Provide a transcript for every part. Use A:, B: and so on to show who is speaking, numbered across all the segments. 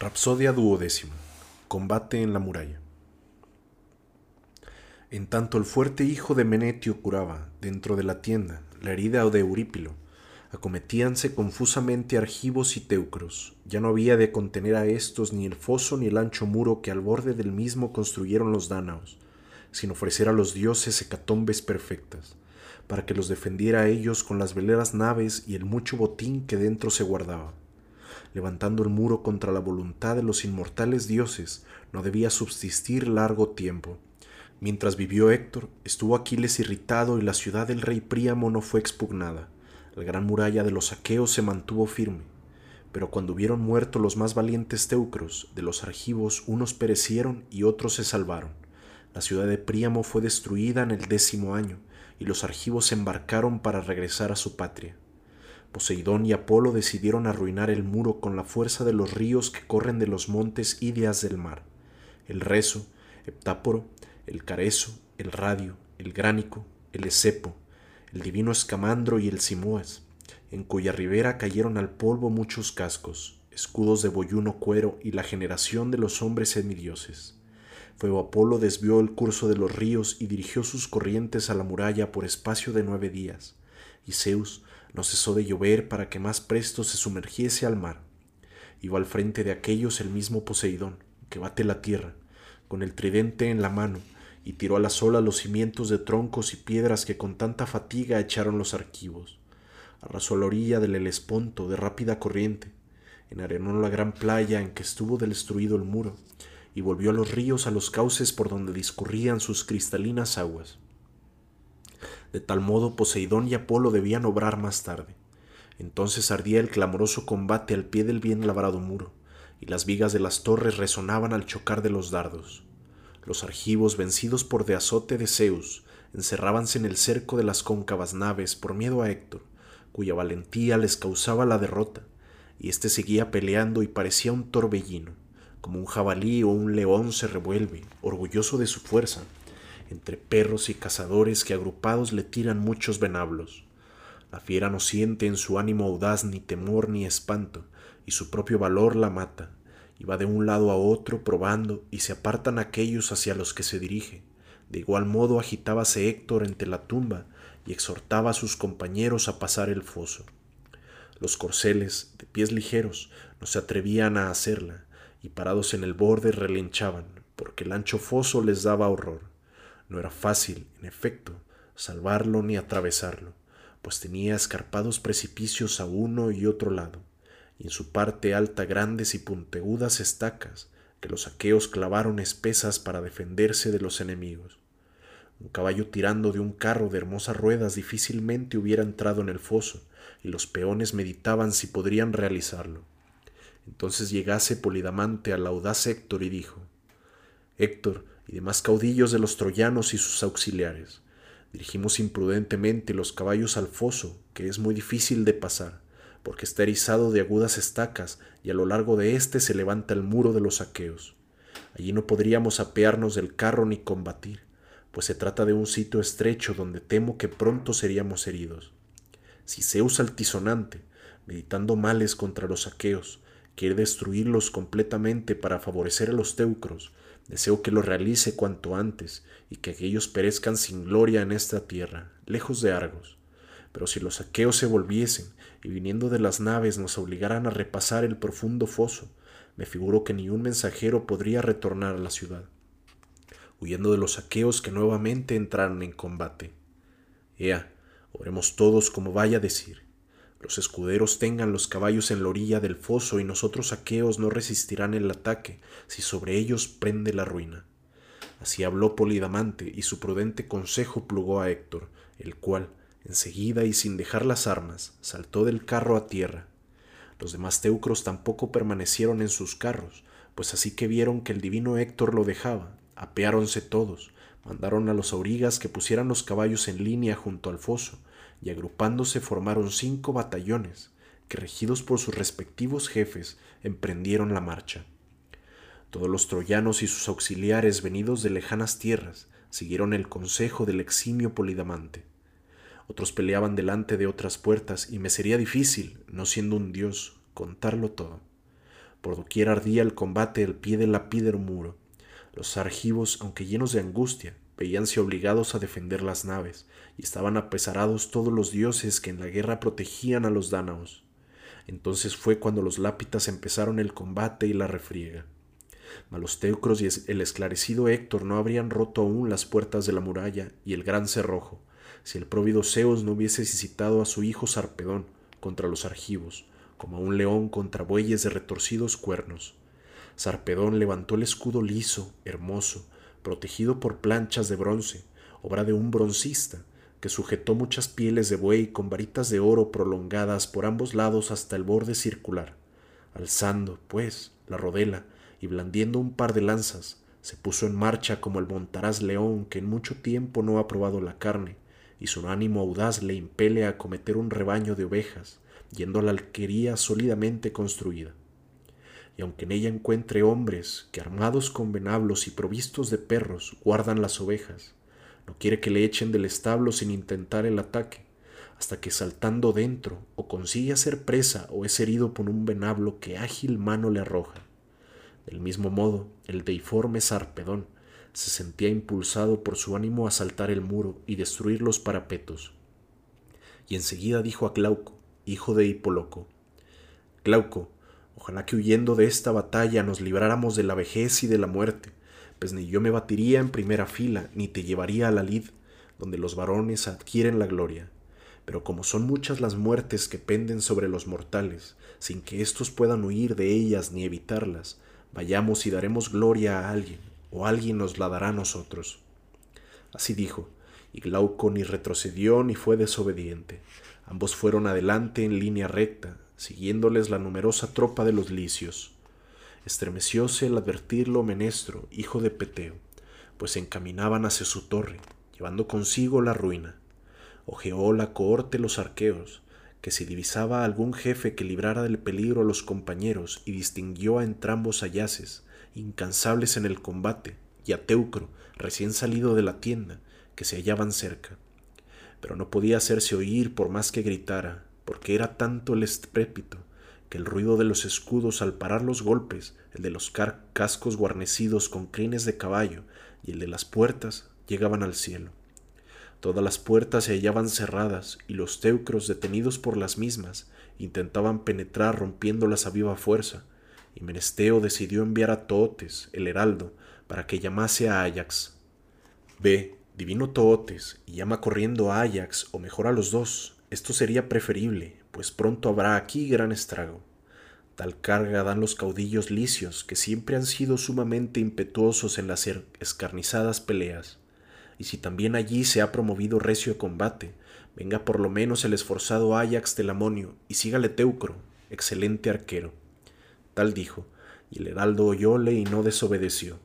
A: Rapsodia duodécimo. Combate en la muralla. En tanto el fuerte hijo de Menetio curaba, dentro de la tienda, la herida de Eurípilo, acometíanse confusamente argivos y teucros. Ya no había de contener a éstos ni el foso ni el ancho muro que al borde del mismo construyeron los dánaos, sin ofrecer a los dioses hecatombes perfectas, para que los defendiera a ellos con las veleras naves y el mucho botín que dentro se guardaba levantando el muro contra la voluntad de los inmortales dioses, no debía subsistir largo tiempo. Mientras vivió Héctor, estuvo Aquiles irritado y la ciudad del rey Príamo no fue expugnada. La gran muralla de los aqueos se mantuvo firme. Pero cuando hubieron muerto los más valientes teucros, de los argivos unos perecieron y otros se salvaron. La ciudad de Príamo fue destruida en el décimo año, y los argivos se embarcaron para regresar a su patria. Poseidón y Apolo decidieron arruinar el muro con la fuerza de los ríos que corren de los montes Ídeas del mar. El rezo, Heptáporo, el carezo, el radio, el gránico, el esepo, el divino escamandro y el simoas, en cuya ribera cayeron al polvo muchos cascos, escudos de boyuno cuero y la generación de los hombres semidioses. Fuego Apolo desvió el curso de los ríos y dirigió sus corrientes a la muralla por espacio de nueve días, y Zeus, no cesó de llover para que más presto se sumergiese al mar. Iba al frente de aquellos el mismo Poseidón, que bate la tierra, con el tridente en la mano, y tiró a la sola los cimientos de troncos y piedras que con tanta fatiga echaron los arquivos. Arrasó la orilla del Helesponto de rápida corriente, enarenó la gran playa en que estuvo destruido el muro, y volvió a los ríos a los cauces por donde discurrían sus cristalinas aguas. De tal modo Poseidón y Apolo debían obrar más tarde. Entonces ardía el clamoroso combate al pie del bien labrado muro, y las vigas de las torres resonaban al chocar de los dardos. Los argivos, vencidos por de azote de Zeus, encerrábanse en el cerco de las cóncavas naves por miedo a Héctor, cuya valentía les causaba la derrota, y éste seguía peleando y parecía un torbellino, como un jabalí o un león se revuelve, orgulloso de su fuerza, entre perros y cazadores que agrupados le tiran muchos venablos. La fiera no siente en su ánimo audaz ni temor ni espanto, y su propio valor la mata, y va de un lado a otro probando, y se apartan aquellos hacia los que se dirige. De igual modo agitábase Héctor entre la tumba y exhortaba a sus compañeros a pasar el foso. Los corceles, de pies ligeros, no se atrevían a hacerla, y parados en el borde relinchaban, porque el ancho foso les daba horror. No era fácil, en efecto, salvarlo ni atravesarlo, pues tenía escarpados precipicios a uno y otro lado, y en su parte alta grandes y puntegudas estacas que los aqueos clavaron espesas para defenderse de los enemigos. Un caballo tirando de un carro de hermosas ruedas difícilmente hubiera entrado en el foso, y los peones meditaban si podrían realizarlo. Entonces llegase Polidamante al audaz Héctor y dijo Héctor, y demás caudillos de los troyanos y sus auxiliares. Dirigimos imprudentemente los caballos al foso, que es muy difícil de pasar, porque está erizado de agudas estacas y a lo largo de éste se levanta el muro de los aqueos. Allí no podríamos apearnos del carro ni combatir, pues se trata de un sitio estrecho donde temo que pronto seríamos heridos. Si Zeus altisonante, meditando males contra los aqueos, quiere destruirlos completamente para favorecer a los teucros, Deseo que lo realice cuanto antes y que aquellos perezcan sin gloria en esta tierra, lejos de Argos. Pero si los aqueos se volviesen y viniendo de las naves nos obligaran a repasar el profundo foso, me figuro que ni un mensajero podría retornar a la ciudad, huyendo de los aqueos que nuevamente entraran en combate. Ea, oremos todos como vaya a decir. Los escuderos tengan los caballos en la orilla del foso y nosotros aqueos no resistirán el ataque si sobre ellos prende la ruina. Así habló Polidamante y su prudente consejo plugó a Héctor, el cual, enseguida y sin dejar las armas, saltó del carro a tierra. Los demás teucros tampoco permanecieron en sus carros, pues así que vieron que el divino Héctor lo dejaba, apeáronse todos, mandaron a los aurigas que pusieran los caballos en línea junto al foso, y agrupándose formaron cinco batallones que, regidos por sus respectivos jefes, emprendieron la marcha. Todos los troyanos y sus auxiliares venidos de lejanas tierras siguieron el consejo del eximio Polidamante. Otros peleaban delante de otras puertas y me sería difícil, no siendo un dios, contarlo todo. Por doquier ardía el combate al pie del lapídero muro. Los argivos, aunque llenos de angustia, veíanse obligados a defender las naves, y estaban apesarados todos los dioses que en la guerra protegían a los dánaos. Entonces fue cuando los lápitas empezaron el combate y la refriega. Mas los teucros y el esclarecido Héctor no habrían roto aún las puertas de la muralla y el gran cerrojo, si el próvido Zeus no hubiese citado a su hijo Sarpedón contra los argivos, como a un león contra bueyes de retorcidos cuernos. Sarpedón levantó el escudo liso, hermoso, protegido por planchas de bronce, obra de un broncista, que sujetó muchas pieles de buey con varitas de oro prolongadas por ambos lados hasta el borde circular. Alzando, pues, la rodela y blandiendo un par de lanzas, se puso en marcha como el montaraz león que en mucho tiempo no ha probado la carne, y su ánimo audaz le impele a acometer un rebaño de ovejas, yendo a la alquería sólidamente construida. Y aunque en ella encuentre hombres que armados con venablos y provistos de perros guardan las ovejas, no quiere que le echen del establo sin intentar el ataque, hasta que saltando dentro o consigue hacer presa o es herido por un venablo que ágil mano le arroja. Del mismo modo, el deiforme Sarpedón se sentía impulsado por su ánimo a saltar el muro y destruir los parapetos. Y enseguida dijo a Glauco, hijo de Hipoloco, Glauco, ojalá que huyendo de esta batalla nos libráramos de la vejez y de la muerte, pues ni yo me batiría en primera fila, ni te llevaría a la lid, donde los varones adquieren la gloria. Pero como son muchas las muertes que penden sobre los mortales, sin que éstos puedan huir de ellas ni evitarlas, vayamos y daremos gloria a alguien, o alguien nos la dará a nosotros. Así dijo, y Glauco ni retrocedió ni fue desobediente. Ambos fueron adelante en línea recta, siguiéndoles la numerosa tropa de los licios. Estremecióse el advertirlo Menestro, hijo de Peteo, pues se encaminaban hacia su torre, llevando consigo la ruina. Ojeó la cohorte los arqueos, que si divisaba algún jefe que librara del peligro a los compañeros y distinguió a entrambos ayaces, incansables en el combate, y a Teucro, recién salido de la tienda, que se hallaban cerca. Pero no podía hacerse oír por más que gritara, porque era tanto el estrépito que el ruido de los escudos al parar los golpes, el de los cascos guarnecidos con crines de caballo y el de las puertas llegaban al cielo. Todas las puertas se hallaban cerradas y los teucros, detenidos por las mismas, intentaban penetrar rompiéndolas a viva fuerza, y Menesteo decidió enviar a Tootes, el heraldo, para que llamase a Ajax. Ve, divino Tootes, y llama corriendo a Ajax, o mejor a los dos. Esto sería preferible, pues pronto habrá aquí gran estrago. Tal carga dan los caudillos licios, que siempre han sido sumamente impetuosos en las escarnizadas peleas. Y si también allí se ha promovido recio combate, venga por lo menos el esforzado Ajax Telamonio, y sígale Teucro, excelente arquero. Tal dijo, y el heraldo oyóle y no desobedeció.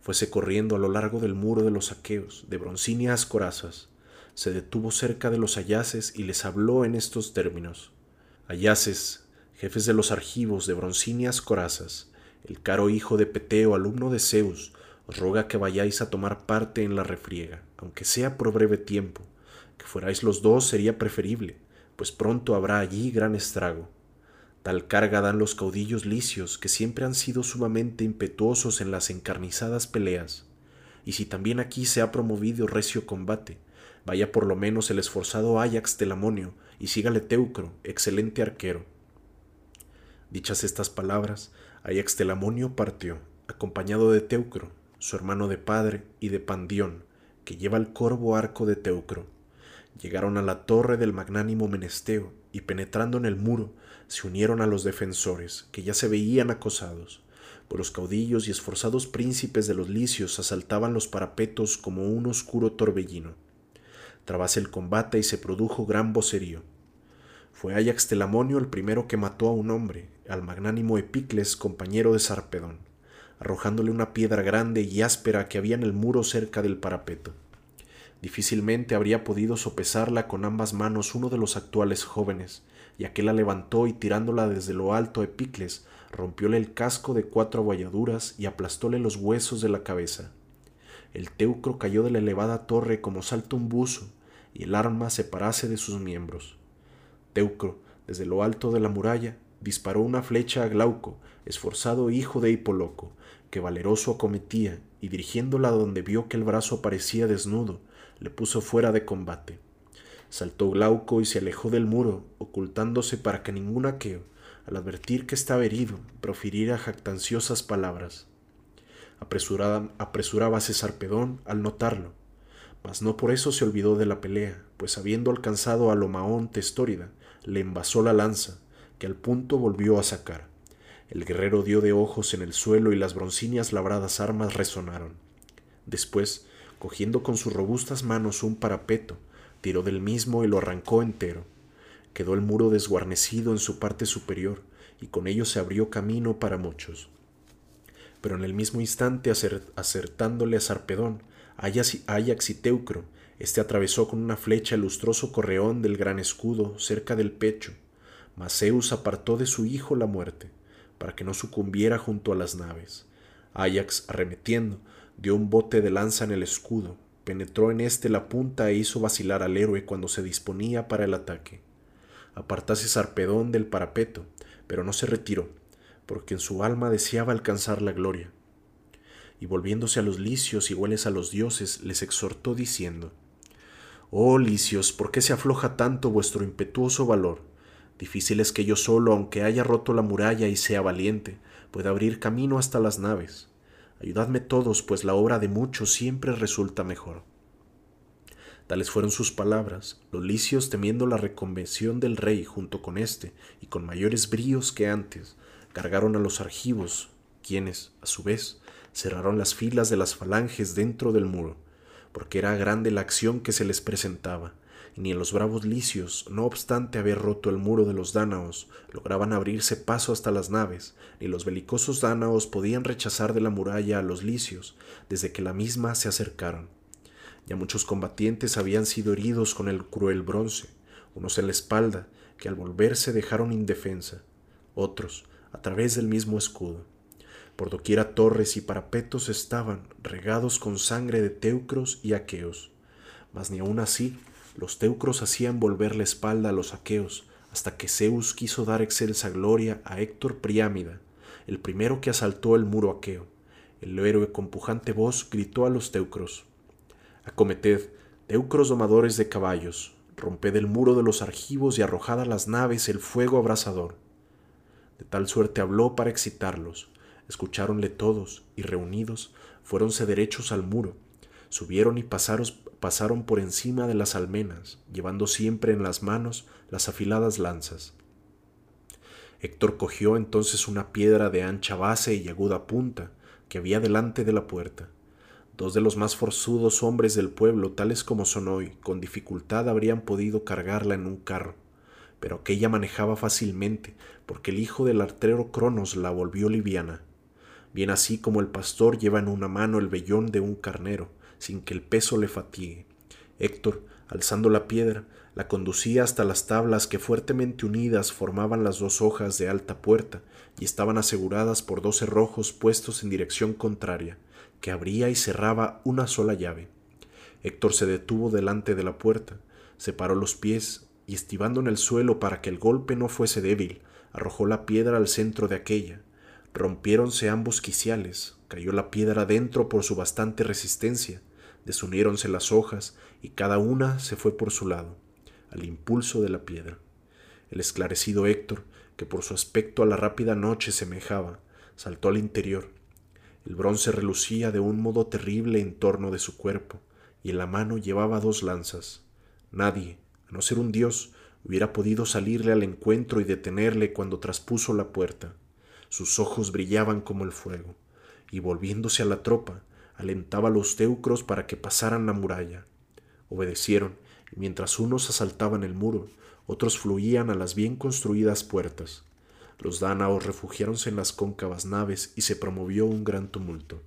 A: Fuese corriendo a lo largo del muro de los aqueos, de broncíneas corazas. Se detuvo cerca de los ayaces y les habló en estos términos. Ayaces, jefes de los argivos de broncíneas corazas, el caro hijo de Peteo, alumno de Zeus, os roga que vayáis a tomar parte en la refriega, aunque sea por breve tiempo. Que fuerais los dos sería preferible, pues pronto habrá allí gran estrago. Tal carga dan los caudillos licios, que siempre han sido sumamente impetuosos en las encarnizadas peleas. Y si también aquí se ha promovido recio combate, vaya por lo menos el esforzado Ajax Telamonio, y sígale Teucro, excelente arquero. Dichas estas palabras, Ajax Telamonio partió, acompañado de Teucro, su hermano de padre, y de Pandión, que lleva el corvo arco de Teucro. Llegaron a la torre del magnánimo Menesteo, y penetrando en el muro, se unieron a los defensores, que ya se veían acosados, pues los caudillos y esforzados príncipes de los licios asaltaban los parapetos como un oscuro torbellino. Trabase el combate y se produjo gran vocerío. Fue Ajax Telamonio el primero que mató a un hombre, al magnánimo Epicles, compañero de Sarpedón, arrojándole una piedra grande y áspera que había en el muro cerca del parapeto. Difícilmente habría podido sopesarla con ambas manos uno de los actuales jóvenes, y aquel la levantó y tirándola desde lo alto a Epicles, rompióle el casco de cuatro abolladuras y aplastóle los huesos de la cabeza. El teucro cayó de la elevada torre como salta un buzo, y el arma separase de sus miembros. Teucro, desde lo alto de la muralla, disparó una flecha a Glauco, esforzado hijo de Hipoloco, que valeroso acometía, y dirigiéndola donde vio que el brazo parecía desnudo, le puso fuera de combate. Saltó Glauco y se alejó del muro, ocultándose para que ningún aqueo, al advertir que estaba herido, profiriera jactanciosas palabras. Apresurada, apresurábase Sarpedón al notarlo, mas no por eso se olvidó de la pelea, pues habiendo alcanzado a Lomaón Testórida, le envasó la lanza, que al punto volvió a sacar. El guerrero dio de ojos en el suelo y las broncíneas labradas armas resonaron. Después, cogiendo con sus robustas manos un parapeto, tiró del mismo y lo arrancó entero. Quedó el muro desguarnecido en su parte superior, y con ello se abrió camino para muchos. Pero en el mismo instante, acertándole a Sarpedón, Ayax y Teucro, este atravesó con una flecha el lustroso correón del gran escudo cerca del pecho, mas Zeus apartó de su hijo la muerte, para que no sucumbiera junto a las naves. Ayax, arremetiendo, dio un bote de lanza en el escudo, penetró en éste la punta e hizo vacilar al héroe cuando se disponía para el ataque. Apartase Sarpedón del parapeto, pero no se retiró, porque en su alma deseaba alcanzar la gloria. Y volviéndose a los licios iguales a los dioses, les exhortó diciendo, Oh licios, ¿por qué se afloja tanto vuestro impetuoso valor? Difícil es que yo solo, aunque haya roto la muralla y sea valiente, pueda abrir camino hasta las naves. Ayudadme todos, pues la obra de muchos siempre resulta mejor. Tales fueron sus palabras. Los licios, temiendo la reconvención del rey junto con éste, y con mayores bríos que antes, cargaron a los argivos, quienes, a su vez, cerraron las filas de las falanges dentro del muro, porque era grande la acción que se les presentaba, y ni los bravos licios, no obstante haber roto el muro de los dánaos, lograban abrirse paso hasta las naves, ni los belicosos dánaos podían rechazar de la muralla a los licios, desde que la misma se acercaron. Ya muchos combatientes habían sido heridos con el cruel bronce, unos en la espalda, que al volverse dejaron indefensa, otros a través del mismo escudo. Por doquiera torres y parapetos estaban regados con sangre de teucros y aqueos. Mas ni aun así los teucros hacían volver la espalda a los aqueos, hasta que Zeus quiso dar excelsa gloria a Héctor Priámida, el primero que asaltó el muro aqueo. El héroe con pujante voz gritó a los teucros: Acometed, teucros domadores de caballos, romped el muro de los argivos y arrojad a las naves el fuego abrasador. Tal suerte habló para excitarlos Escucháronle todos y reunidos fuéronse derechos al muro, subieron y pasaron, pasaron por encima de las almenas, llevando siempre en las manos las afiladas lanzas. Héctor cogió entonces una piedra de ancha base y aguda punta que había delante de la puerta. Dos de los más forzudos hombres del pueblo, tales como son hoy, con dificultad habrían podido cargarla en un carro, pero aquella manejaba fácilmente, porque el hijo del artero Cronos la volvió liviana bien así como el pastor lleva en una mano el vellón de un carnero, sin que el peso le fatigue. Héctor, alzando la piedra, la conducía hasta las tablas que fuertemente unidas formaban las dos hojas de alta puerta y estaban aseguradas por dos cerrojos puestos en dirección contraria, que abría y cerraba una sola llave. Héctor se detuvo delante de la puerta, separó los pies y estivando en el suelo para que el golpe no fuese débil, arrojó la piedra al centro de aquella, Rompiéronse ambos quiciales, cayó la piedra dentro por su bastante resistencia, desuniéronse las hojas y cada una se fue por su lado, al impulso de la piedra. El esclarecido Héctor, que por su aspecto a la rápida noche semejaba, saltó al interior. El bronce relucía de un modo terrible en torno de su cuerpo, y en la mano llevaba dos lanzas. Nadie, no ser un dios, hubiera podido salirle al encuentro y detenerle cuando traspuso la puerta sus ojos brillaban como el fuego, y volviéndose a la tropa, alentaba a los teucros para que pasaran la muralla. Obedecieron, y mientras unos asaltaban el muro, otros fluían a las bien construidas puertas. Los dánaos refugiáronse en las cóncavas naves y se promovió un gran tumulto.